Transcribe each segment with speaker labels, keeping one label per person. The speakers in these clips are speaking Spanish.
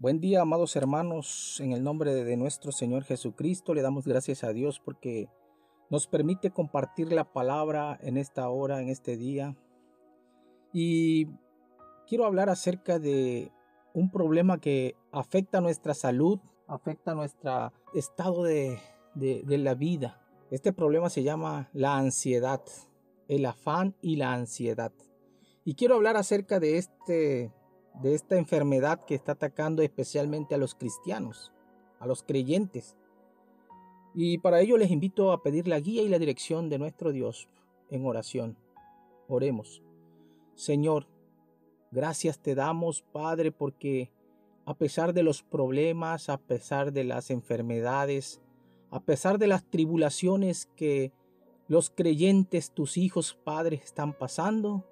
Speaker 1: Buen día, amados hermanos, en el nombre de nuestro Señor Jesucristo le damos gracias a Dios porque nos permite compartir la palabra en esta hora, en este día. Y quiero hablar acerca de un problema que afecta nuestra salud, afecta nuestro estado de, de la vida. Este problema se llama la ansiedad, el afán y la ansiedad. Y quiero hablar acerca de este de esta enfermedad que está atacando especialmente a los cristianos, a los creyentes. Y para ello les invito a pedir la guía y la dirección de nuestro Dios en oración. Oremos. Señor, gracias te damos, Padre, porque a pesar de los problemas, a pesar de las enfermedades, a pesar de las tribulaciones que los creyentes, tus hijos, Padre, están pasando,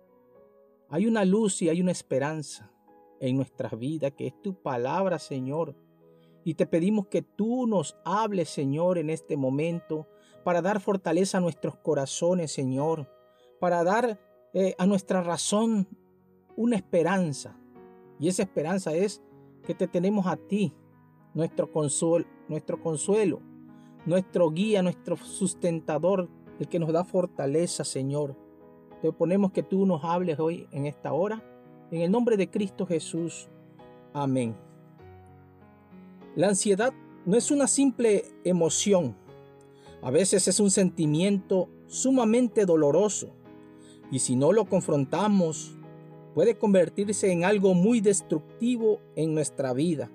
Speaker 1: hay una luz y hay una esperanza en nuestras vidas, que es tu palabra, Señor. Y te pedimos que tú nos hables, Señor, en este momento, para dar fortaleza a nuestros corazones, Señor, para dar eh, a nuestra razón una esperanza. Y esa esperanza es que te tenemos a ti, nuestro consuelo, nuestro consuelo, nuestro guía, nuestro sustentador, el que nos da fortaleza, Señor. Te ponemos que tú nos hables hoy en esta hora en el nombre de Cristo Jesús. Amén. La ansiedad no es una simple emoción. A veces es un sentimiento sumamente doloroso. Y si no lo confrontamos, puede convertirse en algo muy destructivo en nuestra vida.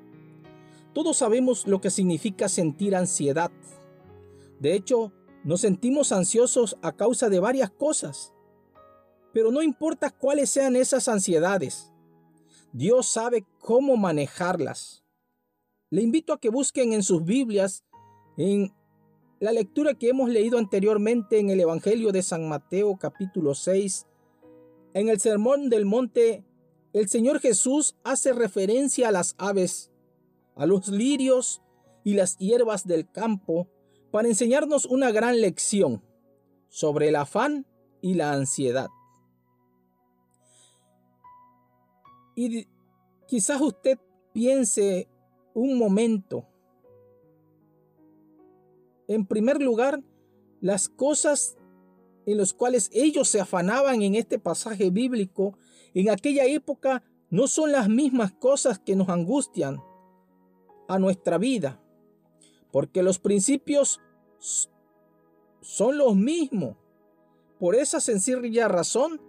Speaker 1: Todos sabemos lo que significa sentir ansiedad. De hecho, nos sentimos ansiosos a causa de varias cosas. Pero no importa cuáles sean esas ansiedades, Dios sabe cómo manejarlas. Le invito a que busquen en sus Biblias, en la lectura que hemos leído anteriormente en el Evangelio de San Mateo capítulo 6, en el Sermón del Monte, el Señor Jesús hace referencia a las aves, a los lirios y las hierbas del campo para enseñarnos una gran lección sobre el afán y la ansiedad. Y quizás usted piense un momento. En primer lugar, las cosas en las cuales ellos se afanaban en este pasaje bíblico en aquella época no son las mismas cosas que nos angustian a nuestra vida, porque los principios son los mismos. Por esa sencilla razón,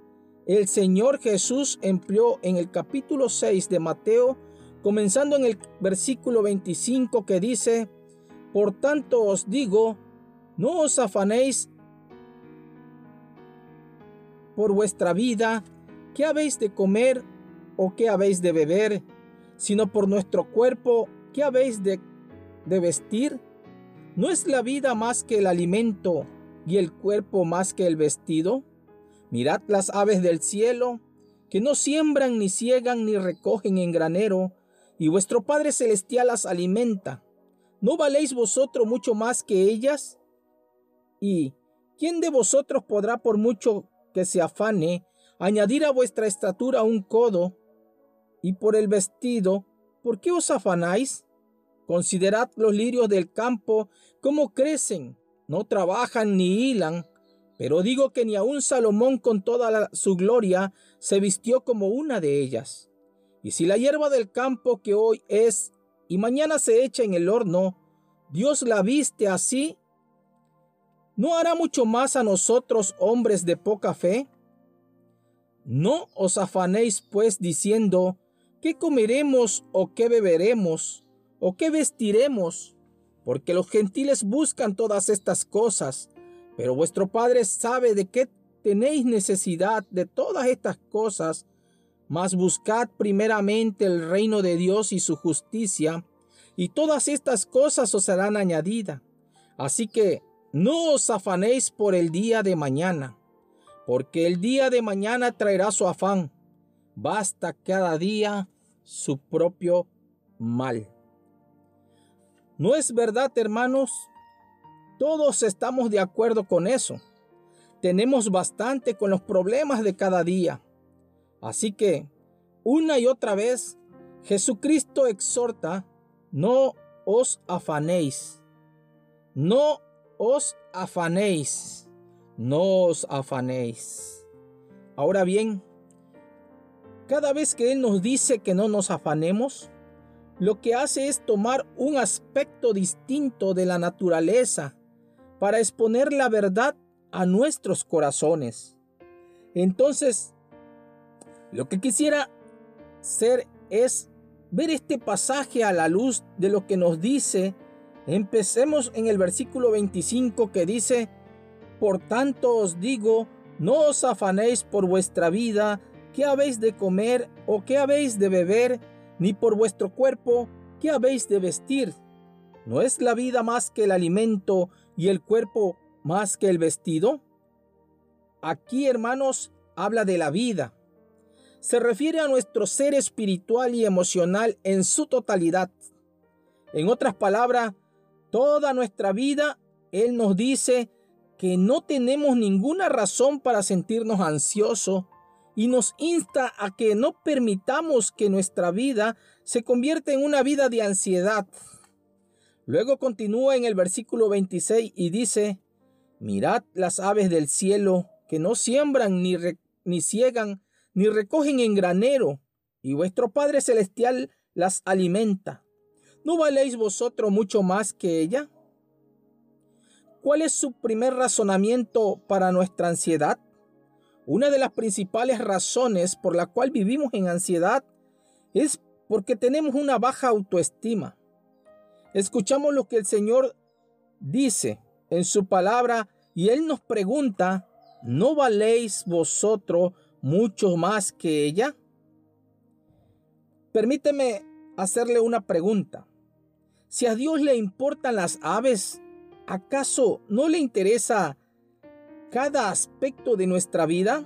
Speaker 1: el Señor Jesús empleó en el capítulo 6 de Mateo, comenzando en el versículo 25 que dice, Por tanto os digo, no os afanéis por vuestra vida, qué habéis de comer o qué habéis de beber, sino por nuestro cuerpo, qué habéis de, de vestir. ¿No es la vida más que el alimento y el cuerpo más que el vestido? Mirad las aves del cielo, que no siembran, ni ciegan, ni recogen en granero, y vuestro Padre Celestial las alimenta. ¿No valéis vosotros mucho más que ellas? ¿Y quién de vosotros podrá, por mucho que se afane, añadir a vuestra estatura un codo? Y por el vestido, ¿por qué os afanáis? Considerad los lirios del campo, cómo crecen, no trabajan ni hilan. Pero digo que ni aun Salomón con toda su gloria se vistió como una de ellas. Y si la hierba del campo que hoy es y mañana se echa en el horno, Dios la viste así, ¿no hará mucho más a nosotros hombres de poca fe? No os afanéis pues diciendo, ¿qué comeremos o qué beberemos o qué vestiremos? Porque los gentiles buscan todas estas cosas pero vuestro Padre sabe de qué tenéis necesidad de todas estas cosas, mas buscad primeramente el reino de Dios y su justicia, y todas estas cosas os serán añadidas. Así que no os afanéis por el día de mañana, porque el día de mañana traerá su afán. Basta cada día su propio mal. ¿No es verdad, hermanos, todos estamos de acuerdo con eso. Tenemos bastante con los problemas de cada día. Así que, una y otra vez, Jesucristo exhorta, no os afanéis, no os afanéis, no os afanéis. Ahora bien, cada vez que Él nos dice que no nos afanemos, lo que hace es tomar un aspecto distinto de la naturaleza para exponer la verdad a nuestros corazones. Entonces, lo que quisiera ser es ver este pasaje a la luz de lo que nos dice. Empecemos en el versículo 25 que dice, Por tanto os digo, no os afanéis por vuestra vida, qué habéis de comer o qué habéis de beber, ni por vuestro cuerpo, qué habéis de vestir. ¿No es la vida más que el alimento y el cuerpo más que el vestido? Aquí, hermanos, habla de la vida. Se refiere a nuestro ser espiritual y emocional en su totalidad. En otras palabras, toda nuestra vida, Él nos dice que no tenemos ninguna razón para sentirnos ansiosos y nos insta a que no permitamos que nuestra vida se convierta en una vida de ansiedad. Luego continúa en el versículo 26 y dice, mirad las aves del cielo que no siembran ni, ni ciegan ni recogen en granero, y vuestro Padre Celestial las alimenta. ¿No valéis vosotros mucho más que ella? ¿Cuál es su primer razonamiento para nuestra ansiedad? Una de las principales razones por la cual vivimos en ansiedad es porque tenemos una baja autoestima. Escuchamos lo que el Señor dice en su palabra y Él nos pregunta, ¿no valéis vosotros mucho más que ella? Permíteme hacerle una pregunta. Si a Dios le importan las aves, ¿acaso no le interesa cada aspecto de nuestra vida,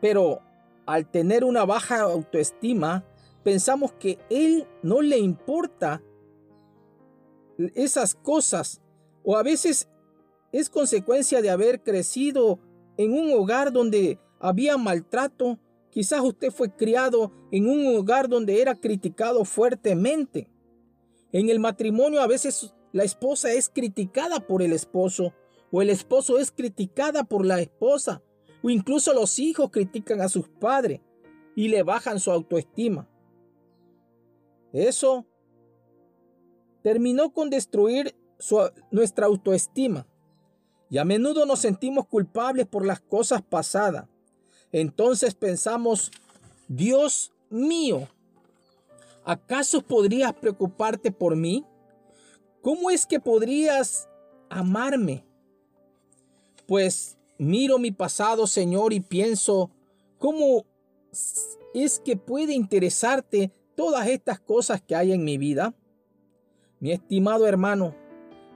Speaker 1: pero al tener una baja autoestima, pensamos que Él no le importa esas cosas o a veces es consecuencia de haber crecido en un hogar donde había maltrato. Quizás usted fue criado en un hogar donde era criticado fuertemente. En el matrimonio a veces la esposa es criticada por el esposo o el esposo es criticada por la esposa, o incluso los hijos critican a sus padres y le bajan su autoestima. Eso terminó con destruir nuestra autoestima. Y a menudo nos sentimos culpables por las cosas pasadas. Entonces pensamos, Dios mío, ¿acaso podrías preocuparte por mí? ¿Cómo es que podrías amarme? Pues miro mi pasado, Señor, y pienso, ¿cómo es que puede interesarte todas estas cosas que hay en mi vida? Mi estimado hermano,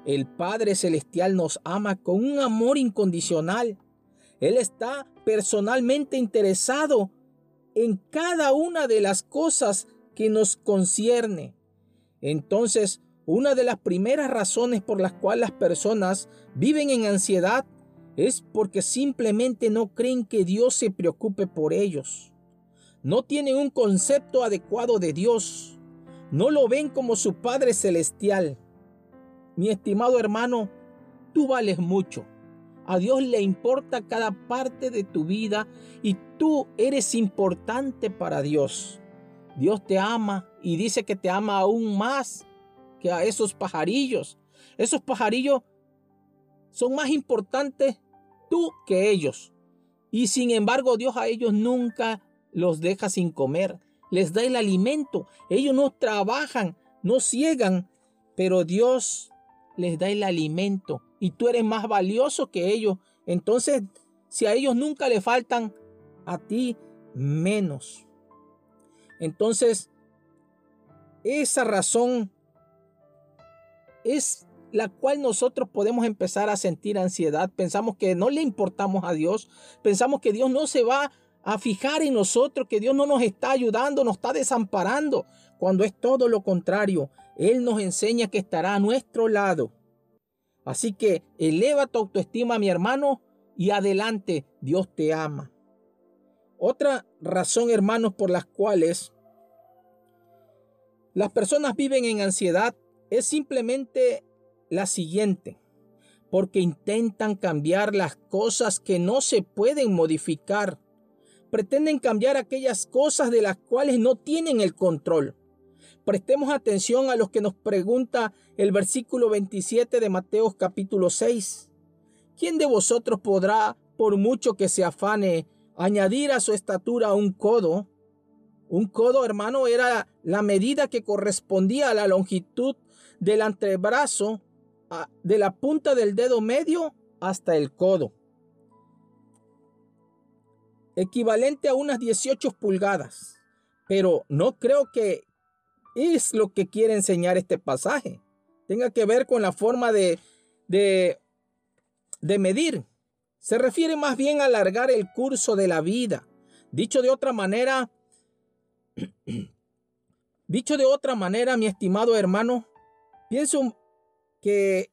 Speaker 1: el Padre Celestial nos ama con un amor incondicional. Él está personalmente interesado en cada una de las cosas que nos concierne. Entonces, una de las primeras razones por las cuales las personas viven en ansiedad es porque simplemente no creen que Dios se preocupe por ellos. No tienen un concepto adecuado de Dios. No lo ven como su Padre Celestial. Mi estimado hermano, tú vales mucho. A Dios le importa cada parte de tu vida y tú eres importante para Dios. Dios te ama y dice que te ama aún más que a esos pajarillos. Esos pajarillos son más importantes tú que ellos. Y sin embargo Dios a ellos nunca los deja sin comer. Les da el alimento. Ellos no trabajan, no ciegan, pero Dios les da el alimento. Y tú eres más valioso que ellos. Entonces, si a ellos nunca le faltan, a ti menos. Entonces, esa razón es la cual nosotros podemos empezar a sentir ansiedad. Pensamos que no le importamos a Dios. Pensamos que Dios no se va a fijar en nosotros, que Dios no nos está ayudando, nos está desamparando, cuando es todo lo contrario. Él nos enseña que estará a nuestro lado. Así que eleva tu autoestima, mi hermano, y adelante, Dios te ama. Otra razón, hermanos, por las cuales las personas viven en ansiedad es simplemente la siguiente, porque intentan cambiar las cosas que no se pueden modificar. Pretenden cambiar aquellas cosas de las cuales no tienen el control. Prestemos atención a lo que nos pregunta el versículo 27 de Mateo capítulo 6. ¿Quién de vosotros podrá, por mucho que se afane, añadir a su estatura un codo? Un codo, hermano, era la medida que correspondía a la longitud del antebrazo, de la punta del dedo medio hasta el codo. Equivalente a unas 18 pulgadas. Pero no creo que es lo que quiere enseñar este pasaje. Tenga que ver con la forma de, de, medir. Se refiere más bien a alargar el curso de la vida. Dicho de otra manera, Dicho de otra manera, mi estimado hermano, pienso que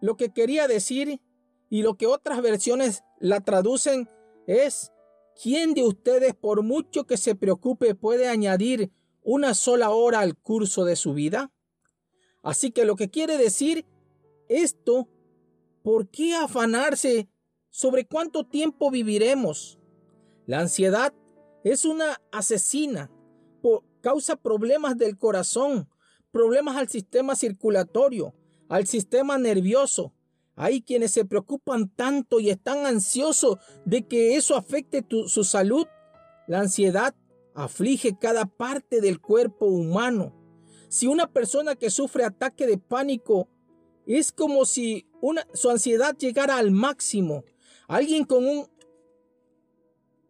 Speaker 1: lo que quería decir y lo que otras versiones la traducen es, ¿quién de ustedes por mucho que se preocupe puede añadir una sola hora al curso de su vida? Así que lo que quiere decir esto, ¿por qué afanarse sobre cuánto tiempo viviremos? La ansiedad es una asesina, causa problemas del corazón, problemas al sistema circulatorio, al sistema nervioso. Hay quienes se preocupan tanto y están ansiosos de que eso afecte su salud. La ansiedad aflige cada parte del cuerpo humano. Si una persona que sufre ataque de pánico es como si su ansiedad llegara al máximo. Alguien con un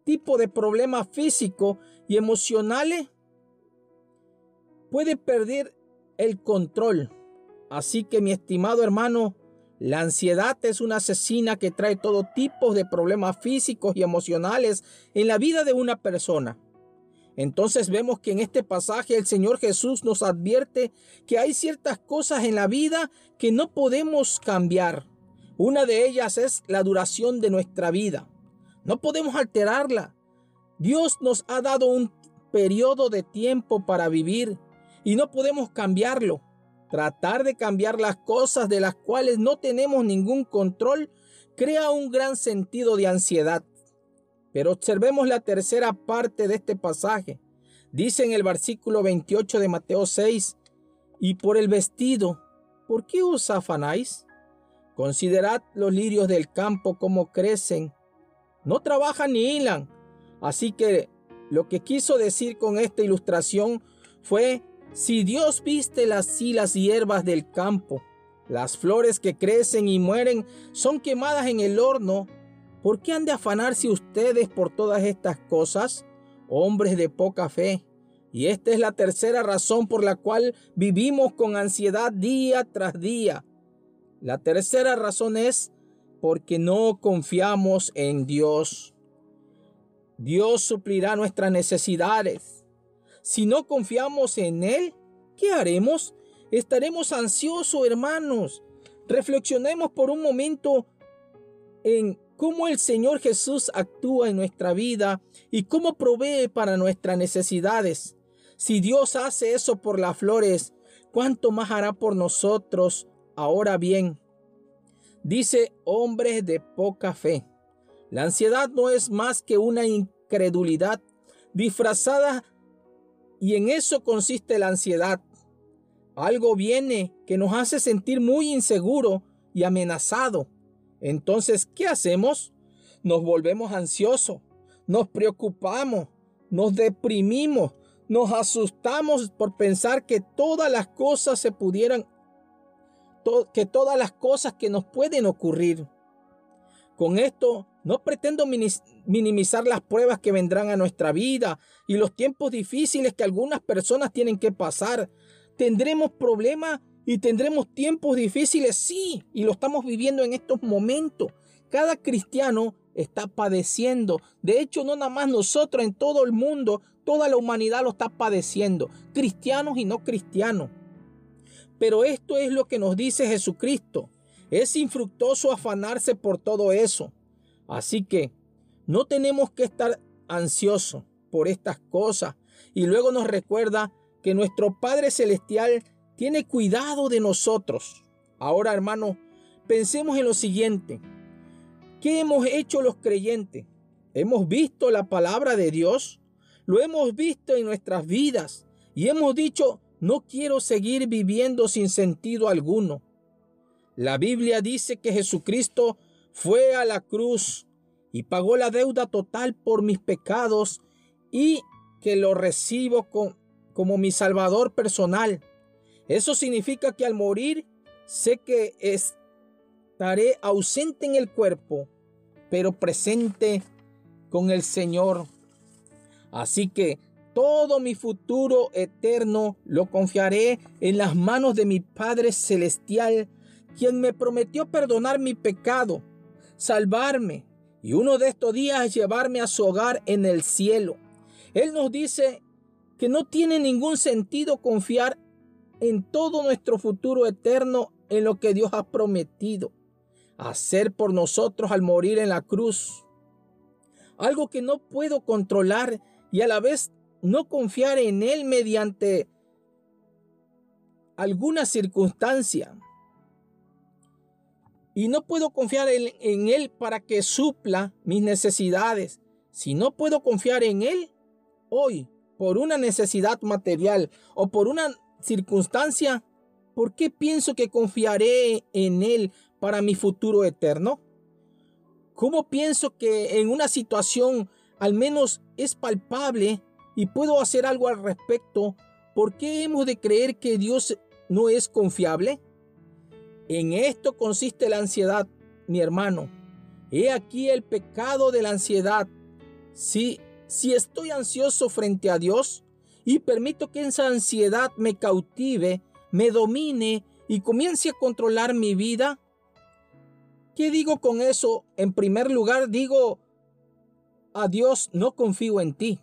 Speaker 1: tipo de problemas físicos y emocionales, puede perder el control. Así que mi estimado hermano, la ansiedad es una asesina que trae todo tipo de problemas físicos y emocionales en la vida de una persona. Entonces vemos que en este pasaje el Señor Jesús nos advierte que hay ciertas cosas en la vida que no podemos cambiar. Una de ellas es la duración de nuestra vida. No podemos alterarla. Dios nos ha dado un periodo de tiempo para vivir y no podemos cambiarlo. Tratar de cambiar las cosas de las cuales no tenemos ningún control crea un gran sentido de ansiedad. Pero observemos la tercera parte de este pasaje. Dice en el versículo 28 de Mateo 6, y por el vestido, ¿por qué os afanáis? Considerad los lirios del campo como crecen no trabajan ni hilan. Así que lo que quiso decir con esta ilustración fue, si Dios viste las y las hierbas del campo, las flores que crecen y mueren son quemadas en el horno, ¿por qué han de afanarse ustedes por todas estas cosas, hombres de poca fe? Y esta es la tercera razón por la cual vivimos con ansiedad día tras día. La tercera razón es porque no confiamos en Dios. Dios suplirá nuestras necesidades. Si no confiamos en Él, ¿qué haremos? Estaremos ansiosos, hermanos. Reflexionemos por un momento en cómo el Señor Jesús actúa en nuestra vida y cómo provee para nuestras necesidades. Si Dios hace eso por las flores, ¿cuánto más hará por nosotros? Ahora bien, Dice hombres de poca fe. La ansiedad no es más que una incredulidad disfrazada y en eso consiste la ansiedad. Algo viene que nos hace sentir muy inseguro y amenazado. Entonces, ¿qué hacemos? Nos volvemos ansiosos, nos preocupamos, nos deprimimos, nos asustamos por pensar que todas las cosas se pudieran que todas las cosas que nos pueden ocurrir. Con esto no pretendo minimizar las pruebas que vendrán a nuestra vida y los tiempos difíciles que algunas personas tienen que pasar. Tendremos problemas y tendremos tiempos difíciles, sí, y lo estamos viviendo en estos momentos. Cada cristiano está padeciendo. De hecho, no nada más nosotros, en todo el mundo, toda la humanidad lo está padeciendo. Cristianos y no cristianos. Pero esto es lo que nos dice Jesucristo. Es infructuoso afanarse por todo eso. Así que no tenemos que estar ansiosos por estas cosas. Y luego nos recuerda que nuestro Padre Celestial tiene cuidado de nosotros. Ahora, hermano, pensemos en lo siguiente. ¿Qué hemos hecho los creyentes? ¿Hemos visto la palabra de Dios? Lo hemos visto en nuestras vidas y hemos dicho, no quiero seguir viviendo sin sentido alguno. La Biblia dice que Jesucristo fue a la cruz y pagó la deuda total por mis pecados y que lo recibo como mi Salvador personal. Eso significa que al morir sé que estaré ausente en el cuerpo, pero presente con el Señor. Así que todo mi futuro eterno lo confiaré en las manos de mi Padre Celestial, quien me prometió perdonar mi pecado, salvarme y uno de estos días llevarme a su hogar en el cielo. Él nos dice que no tiene ningún sentido confiar en todo nuestro futuro eterno en lo que Dios ha prometido hacer por nosotros al morir en la cruz. Algo que no puedo controlar y a la vez no confiar en Él mediante alguna circunstancia. Y no puedo confiar en, Él para que supla mis necesidades. Si no puedo confiar en Él hoy por una necesidad material o por una circunstancia, ¿por qué pienso que confiaré en Él para mi futuro eterno? ¿Cómo pienso que en una situación al menos es palpable y puedo hacer algo al respecto, ¿por qué hemos de creer que Dios no es confiable? En esto consiste la ansiedad, mi hermano. He aquí el pecado de la ansiedad. Si, si estoy ansioso frente a Dios y permito que esa ansiedad me cautive, me domine y comience a controlar mi vida, ¿qué digo con eso? En primer lugar, digo, a Dios no confío en ti.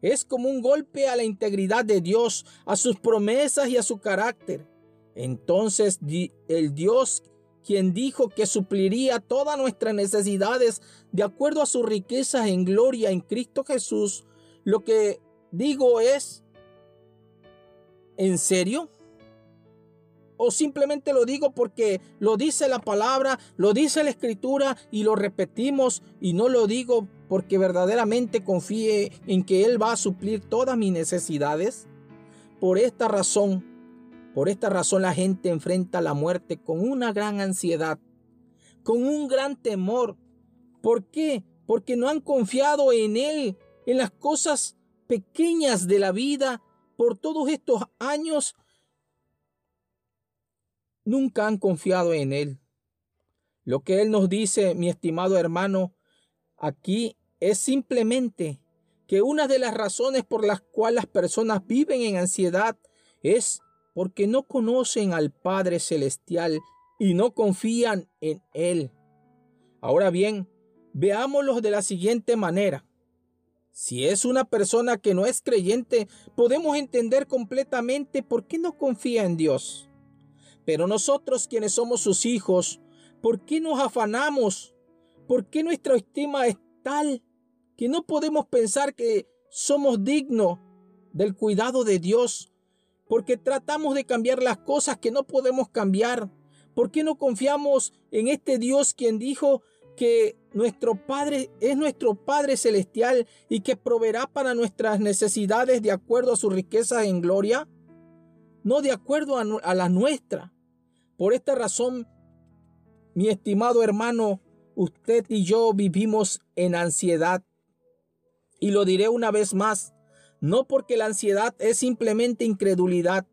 Speaker 1: Es como un golpe a la integridad de Dios, a sus promesas y a su carácter. Entonces el Dios quien dijo que supliría todas nuestras necesidades de acuerdo a sus riquezas en gloria en Cristo Jesús, lo que digo es, ¿en serio? ¿O simplemente lo digo porque lo dice la palabra, lo dice la escritura y lo repetimos y no lo digo porque verdaderamente confíe en que Él va a suplir todas mis necesidades? Por esta razón, por esta razón la gente enfrenta la muerte con una gran ansiedad, con un gran temor. ¿Por qué? Porque no han confiado en Él, en las cosas pequeñas de la vida por todos estos años. Nunca han confiado en Él. Lo que Él nos dice, mi estimado hermano, aquí es simplemente que una de las razones por las cuales las personas viven en ansiedad es porque no conocen al Padre Celestial y no confían en Él. Ahora bien, veámoslo de la siguiente manera. Si es una persona que no es creyente, podemos entender completamente por qué no confía en Dios. Pero nosotros quienes somos sus hijos, ¿por qué nos afanamos? ¿Por qué nuestra estima es tal que no podemos pensar que somos dignos del cuidado de Dios, porque tratamos de cambiar las cosas que no podemos cambiar. ¿Por qué no confiamos en este Dios quien dijo que nuestro Padre es nuestro Padre celestial y que proveerá para nuestras necesidades de acuerdo a su riqueza en gloria? No de acuerdo a, a la nuestra. Por esta razón, mi estimado hermano, usted y yo vivimos en ansiedad y lo diré una vez más, no porque la ansiedad es simplemente incredulidad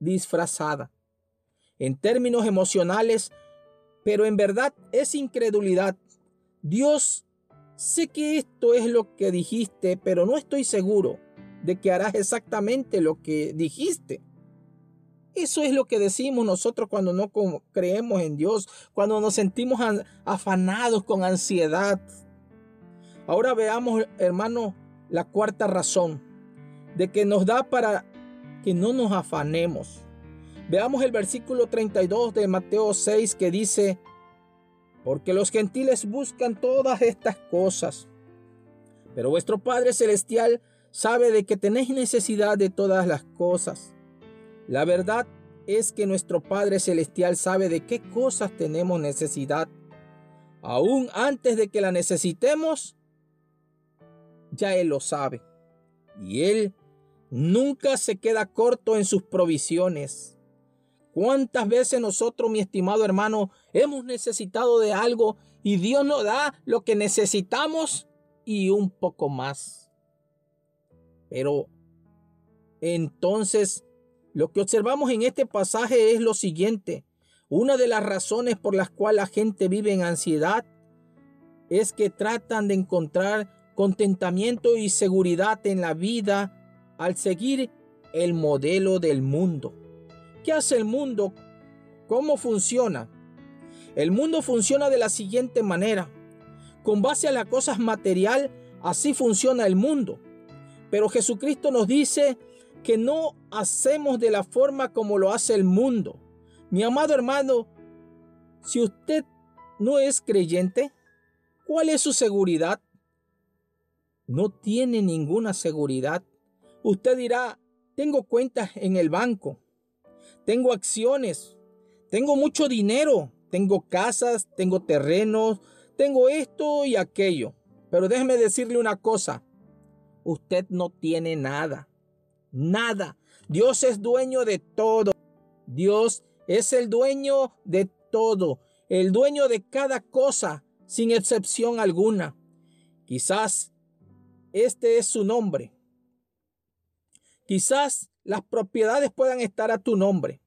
Speaker 1: disfrazada. En términos emocionales, pero en verdad es incredulidad. Dios, sé que esto es lo que dijiste, pero no estoy seguro de que harás exactamente lo que dijiste. Eso es lo que decimos nosotros cuando no creemos en Dios, cuando nos sentimos afanados con ansiedad, Ahora veamos, hermano, la cuarta razón de que nos da para que no nos afanemos. Veamos el versículo 32 de Mateo 6 que dice, porque los gentiles buscan todas estas cosas, pero vuestro Padre Celestial sabe de que tenéis necesidad de todas las cosas. La verdad es que nuestro Padre Celestial sabe de qué cosas tenemos necesidad. Aún antes de que la necesitemos, ya Él lo sabe. Y Él nunca se queda corto en sus provisiones. ¿Cuántas veces nosotros, mi estimado hermano, hemos necesitado de algo y Dios nos da lo que necesitamos y un poco más? Pero entonces lo que observamos en este pasaje es lo siguiente. Una de las razones por las cuales la gente vive en ansiedad es que tratan de encontrar contentamiento y seguridad en la vida al seguir el modelo del mundo. ¿Qué hace el mundo? ¿Cómo funciona? El mundo funciona de la siguiente manera. Con base a las cosas material, así funciona el mundo. Pero Jesucristo nos dice que no hacemos de la forma como lo hace el mundo. Mi amado hermano, si usted no es creyente, ¿cuál es su seguridad? No tiene ninguna seguridad. Usted dirá, tengo cuentas en el banco, tengo acciones, tengo mucho dinero, tengo casas, tengo terrenos, tengo esto y aquello. Pero déjeme decirle una cosa, usted no tiene nada, nada. Dios es dueño de todo. Dios es el dueño de todo, el dueño de cada cosa, sin excepción alguna. Quizás este es su nombre. Quizás las propiedades puedan estar a tu nombre.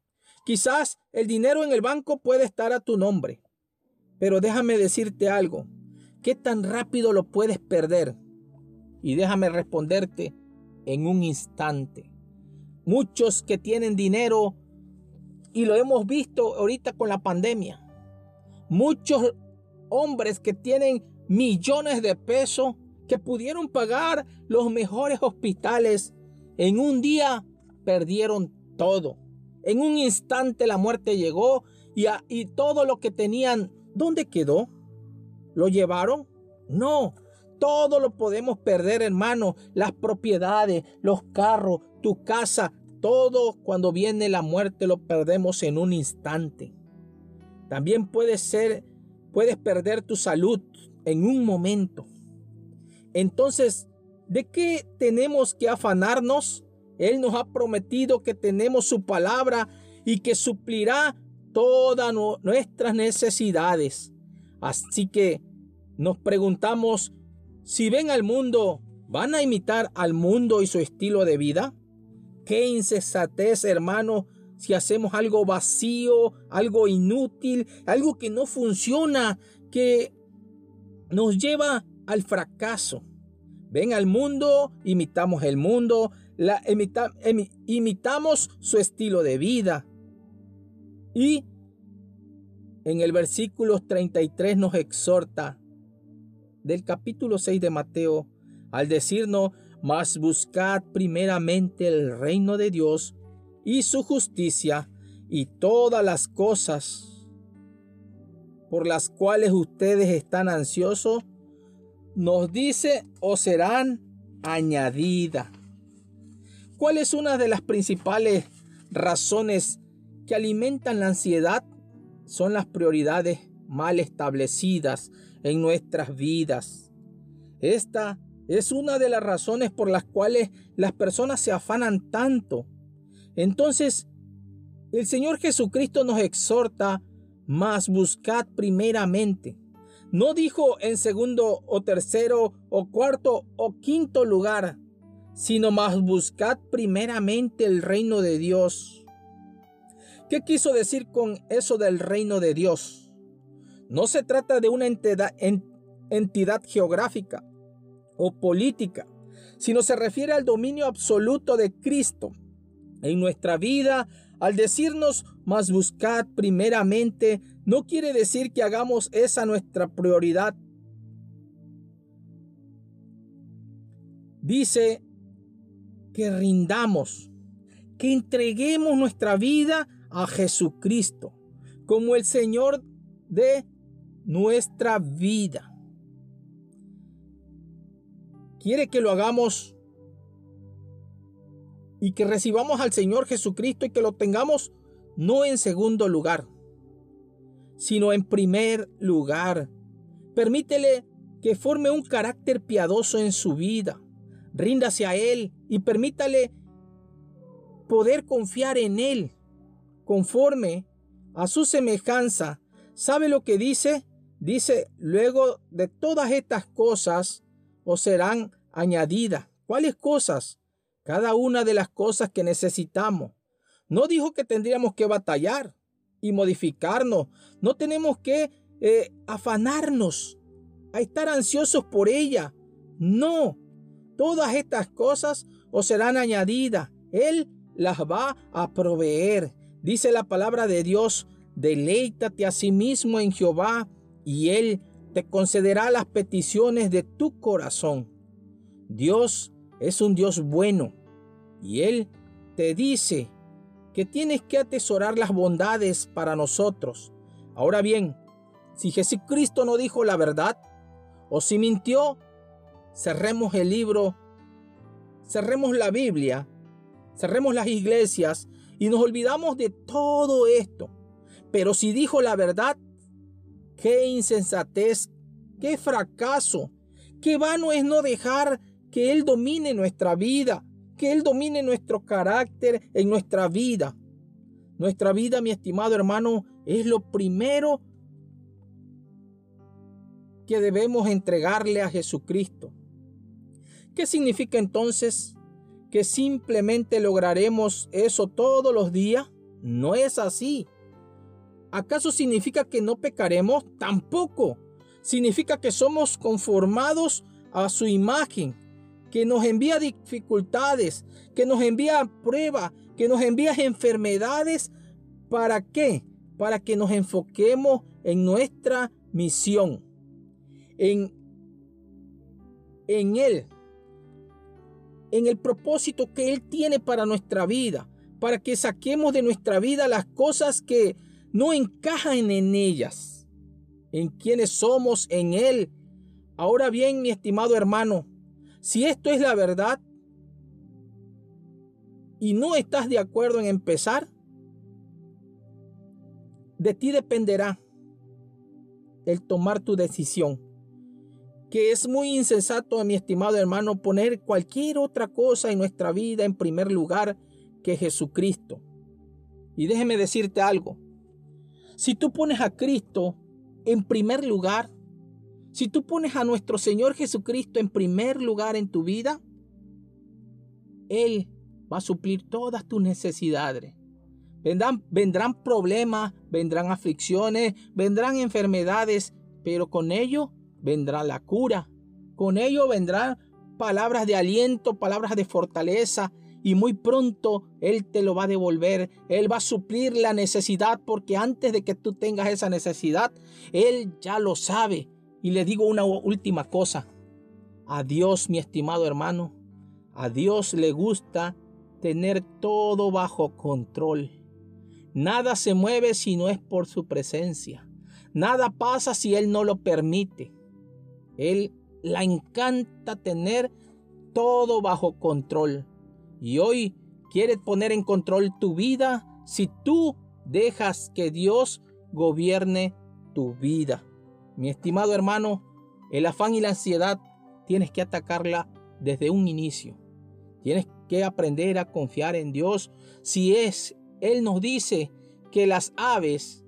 Speaker 1: Quizás el dinero en el banco puede estar a tu nombre. Pero déjame decirte algo. ¿Qué tan rápido lo puedes perder? Y déjame responderte en un instante. Muchos que tienen dinero, y lo hemos visto ahorita con la pandemia, muchos hombres que tienen millones de pesos, que pudieron pagar los mejores hospitales, en un día perdieron todo. En un instante la muerte llegó y, y todo lo que tenían, ¿dónde quedó? ¿Lo llevaron? No, todo lo podemos perder, hermano. Las propiedades, los carros, tu casa, todo cuando viene la muerte lo perdemos en un instante. También puede ser, puedes perder tu salud en un momento. Entonces, ¿de qué tenemos que afanarnos? Él nos ha prometido que tenemos su palabra y que suplirá todas nuestras necesidades. Así que nos preguntamos, si ven al mundo, ¿van a imitar al mundo y su estilo de vida? Qué insensatez, hermano, si hacemos algo vacío, algo inútil, algo que no funciona, que nos lleva al fracaso. Ven al mundo, imitamos el mundo, la, imitamos su estilo de vida. Y en el versículo 33 nos exhorta, del capítulo 6 de Mateo al decirnos, mas buscad primeramente el reino de Dios y su justicia y todas las cosas por las cuales ustedes están ansiosos, nos dice o serán añadidas. ¿Cuál es una de las principales razones que alimentan la ansiedad? Son las prioridades mal establecidas, en nuestras vidas. Esta es una de las razones por las cuales las personas se afanan tanto. Entonces, el Señor Jesucristo nos exhorta, más buscad primeramente. No dijo en segundo o tercero o cuarto o quinto lugar, sino más buscad primeramente el reino de Dios. ¿Qué quiso decir con eso del reino de Dios? No se trata de una entidad, entidad geográfica o política, sino se refiere al dominio absoluto de Cristo en nuestra vida. Al decirnos más buscad primeramente, no quiere decir que hagamos esa nuestra prioridad. Dice que rindamos, que entreguemos nuestra vida a Jesucristo como el Señor de nuestra vida. Quiere que lo hagamos y que recibamos al Señor Jesucristo y que lo tengamos no en segundo lugar, sino en primer lugar. Permítele que forme un carácter piadoso en su vida. Ríndase a Él y permítale poder confiar en Él conforme a su semejanza. ¿Sabe lo que dice? Dice, luego de todas estas cosas os serán añadidas. ¿Cuáles cosas? Cada una de las cosas que necesitamos. No dijo que tendríamos que batallar y modificarnos. No tenemos que eh, afanarnos a estar ansiosos por ella. No, todas estas cosas os serán añadidas. Él las va a proveer. Dice la palabra de Dios, deleítate a sí mismo en Jehová y Él te concederá las peticiones de tu corazón. Dios es un Dios bueno y Él te dice que tienes que atesorar las bondades para nosotros. Ahora bien, si Jesucristo no dijo la verdad o si mintió, cerremos el libro, cerremos la Biblia, cerremos las iglesias y nos olvidamos de todo esto. Pero si dijo la verdad, qué insensatez, qué fracaso, qué vano es no dejar que Él domine nuestra vida, que Él domine nuestro carácter en nuestra vida. Nuestra vida, mi estimado hermano, es lo primero que debemos entregarle a Jesucristo. ¿Qué significa entonces que simplemente lograremos eso todos los días? No es así. ¿Acaso significa que no pecaremos? Tampoco. Significa que somos conformados a su imagen, que nos envía dificultades, que nos envía pruebas, que nos envía enfermedades. ¿Para qué? Para que nos enfoquemos en nuestra misión, en, en Él, en el propósito que Él tiene para nuestra vida, para que saquemos de nuestra vida las cosas que no encajan en ellas, en quienes somos en Él. Ahora bien, mi estimado hermano, si esto es la verdad y no estás de acuerdo en empezar, de ti dependerá el tomar tu decisión. Que es muy insensato, mi estimado hermano, poner cualquier otra cosa en nuestra vida en primer lugar que Jesucristo. Y déjeme decirte algo. Si tú pones a Cristo en primer lugar, si tú pones a nuestro Señor Jesucristo en primer lugar en tu vida, Él va a suplir todas tus necesidades. Vendrán, vendrán problemas, vendrán aflicciones, vendrán enfermedades, pero con ello vendrá la cura. Con ello vendrán palabras de aliento, palabras de fortaleza, y muy pronto Él te lo va a devolver. Él va a suplir la necesidad porque antes de que tú tengas esa necesidad, Él ya lo sabe. Y le digo una última cosa. A Dios, mi estimado hermano, a Dios le gusta tener todo bajo control. Nada se mueve si no es por su presencia. Nada pasa si Él no lo permite. Él la encanta tener todo bajo control. Y hoy quiere poner en control tu vida si tú dejas que Dios gobierne tu vida. Mi estimado hermano, el afán y la ansiedad tienes que atacarla desde un inicio. Tienes que aprender a confiar en Dios. Si es, Él nos dice que las aves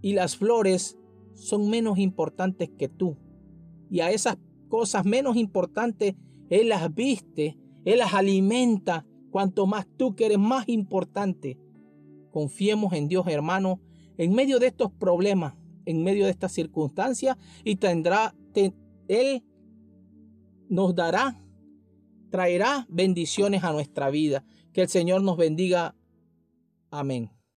Speaker 1: y las flores son menos importantes que tú. Y a esas cosas menos importantes, Él las viste, Él las alimenta. Cuanto más tú que eres más importante. Confiemos en Dios, hermano, en medio de estos problemas en medio de estas circunstancias y tendrá, Él nos dará, traerá bendiciones a nuestra vida. Que el Señor nos bendiga. Amén.